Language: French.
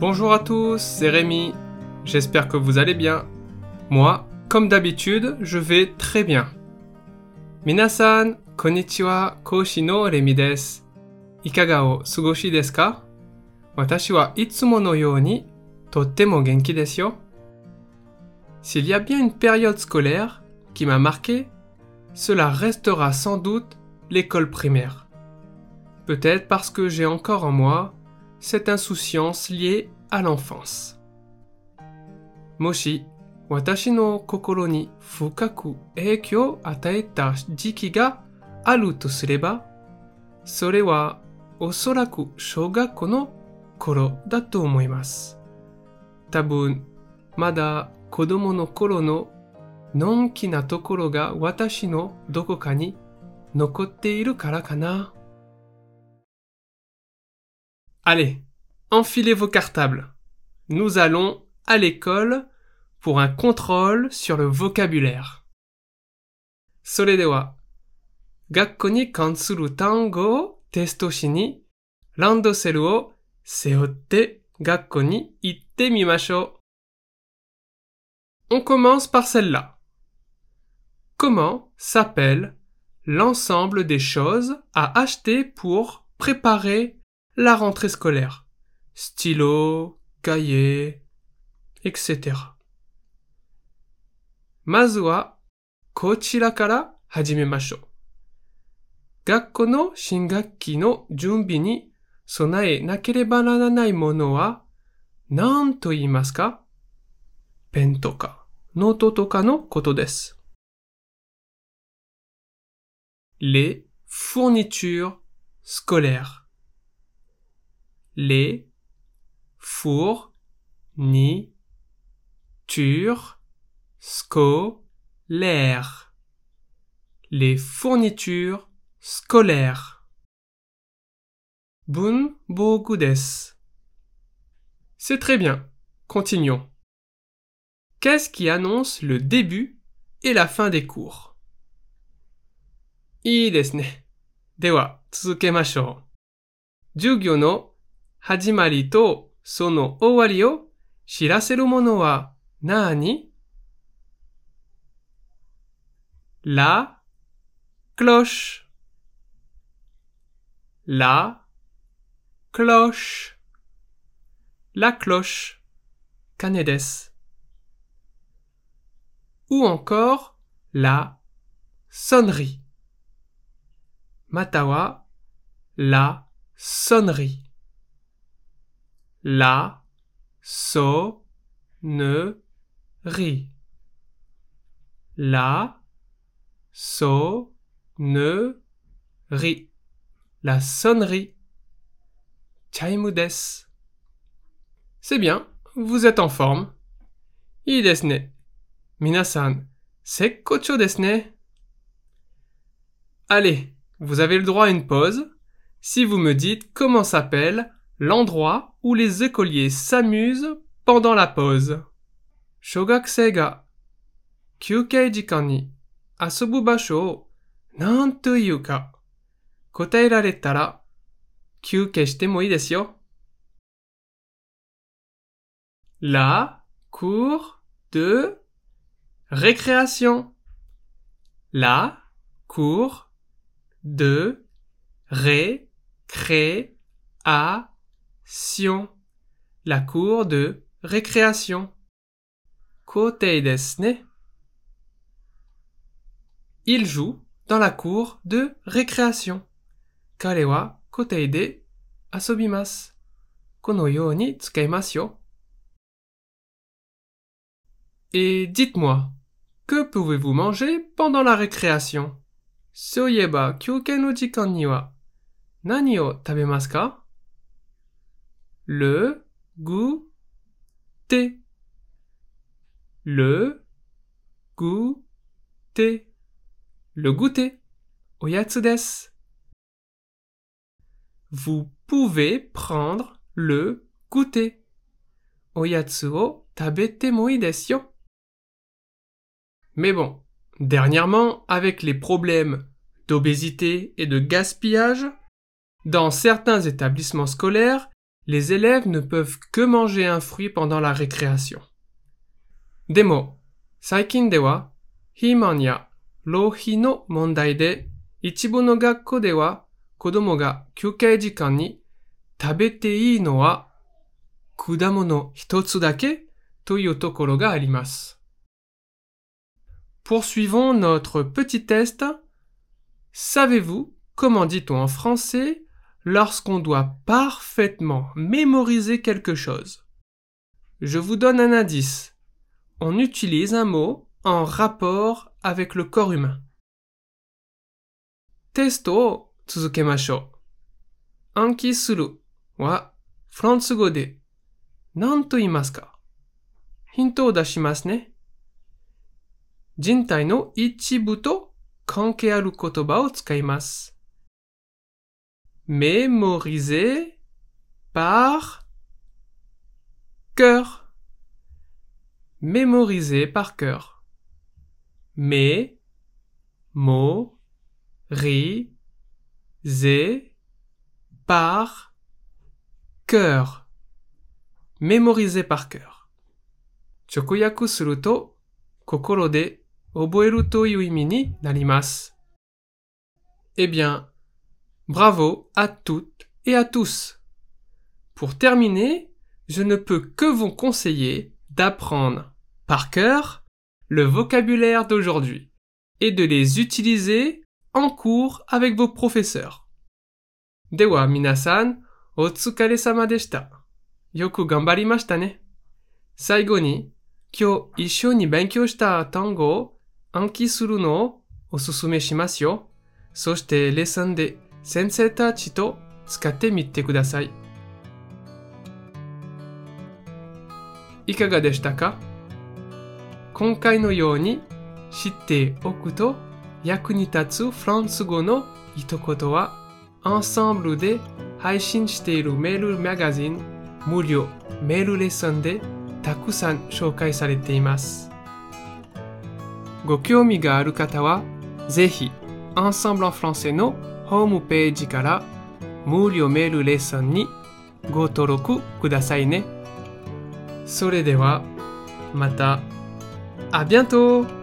Bonjour à tous, c'est Rémi. J'espère que vous allez bien. Moi, comme d'habitude, je vais très bien. Minasan, konnichiwa, koshi no Rémi o sugoshi desu ka? Watashi no you totemo genki desu. S'il y a bien une période scolaire qui m'a marqué, cela restera sans doute l'école primaire. Peut-être parce que j'ai encore en moi cette insouciance liée à l'enfance. Moshi, watashi no kokoro ni fukaku eikyo ataeta jiki ga aru to sureba, sore wa osoraku shogakko no koro da to omoimasu. Tabun, mada kodomo no koro no nonki na tokoro ga watashi no dokoka ni nokotte iru kara kana. Allez, enfilez vos cartables. Nous allons à l'école pour un contrôle sur le vocabulaire. それでは、学校に関する単語をテストしに、ランドセルを背負って学校に行ってみましょう。On commence par celle-là. Comment s'appelle l'ensemble des choses à acheter pour préparer la rentrée scolaire. Stylo, cahier, etc. まずは、こちらから始めましょう。学校の新学期の準備に備えなければならないものは何と言いますか？ペンとかノートとかのことです。Les fournitures scolaires les fourniture scolaire. Les fournitures scolaires. Bunbogudes. C'est très bien. Continuons. Qu'est-ce qui annonce le début et la fin des cours? Il Dewa. Jugyo no hajimari to sono owari o shiraseru mono wa? La cloche. La cloche. La cloche. Canedes. Ou encore la sonnerie. Matawa, la sonnerie la so ne ri la so ne ri la sonnerie chaimu C'est bien, vous êtes en forme. I desu ne. Minasan, sekkocho desu ne. Allez, vous avez le droit à une pause si vous me dites comment s'appelle l'endroit où les écoliers s'amusent pendant la pause. Shogakusei ga kyukei jikan ni asobu basho o nanto iu ka? Kotaerareta ra kyukei shite mo ii desu yo. La cour de récréation. La cour de récréation sion, la cour de récréation. Kotei desu ne? Il joue dans la cour de récréation. Kare wa kotei de asobimasu. Kono you. Et dites-moi, que pouvez-vous manger pendant la récréation? Soyeba kyouken no jikan ni wa nani o tabemasu ka? Le goûter. Le goûter. Le goûter. Oyatsu desu. Vous pouvez prendre le goûter. Oyatsu o tabete moi yo. Mais bon, dernièrement, avec les problèmes d'obésité et de gaspillage, dans certains établissements scolaires, les élèves ne peuvent que manger un fruit pendant la récréation. Demo, saikin de wa, himan ya rouhi no mondai de, ichibu no gakko de wa, kodomo ga kyukei jikan ni tabete ii no wa kudamono hitotsu dake toiu tokoro ga arimasu. Poursuivons notre petit test. Savez-vous comment dit-on en français lorsqu'on doit parfaitement mémoriser quelque chose Je vous donne un indice. On utilise un mot en rapport avec le corps humain. Testo tsuzukemashou. Anki suru wa fransugo de nan to Hinto o dashimasu ne? Jintai no ichibu to aru kotoba o tsukaimasu. Mémoriser par cœur. Mémoriser par cœur. Mais, ri, par cœur. Mémoriser par cœur. Chokuyaku suru to kokoro de oboeru to iu. Eh bien, Bravo à toutes et à tous. Pour terminer, je ne peux que vous conseiller d'apprendre par cœur le vocabulaire d'aujourd'hui et de les utiliser en cours avec vos professeurs. Dewa minasan, otsukare sama deshita. Yoku gambarimashita ne. Saigo ni, kyo issho ni benkyou shita tango anki suru no o osusume shimasu yo. Soshite 先生たちと使ってみてください。いかがでしたか？今回のように知っておくと役に立つフランス語の一言はアンサンブルで配信しているメールマガジン無料メールレッスンでたくさん紹介されています。ご興味がある方はぜひアンサンブルフランセのホームページから無料メールレッスンにご登録くださいね。それではまた。あ bientôt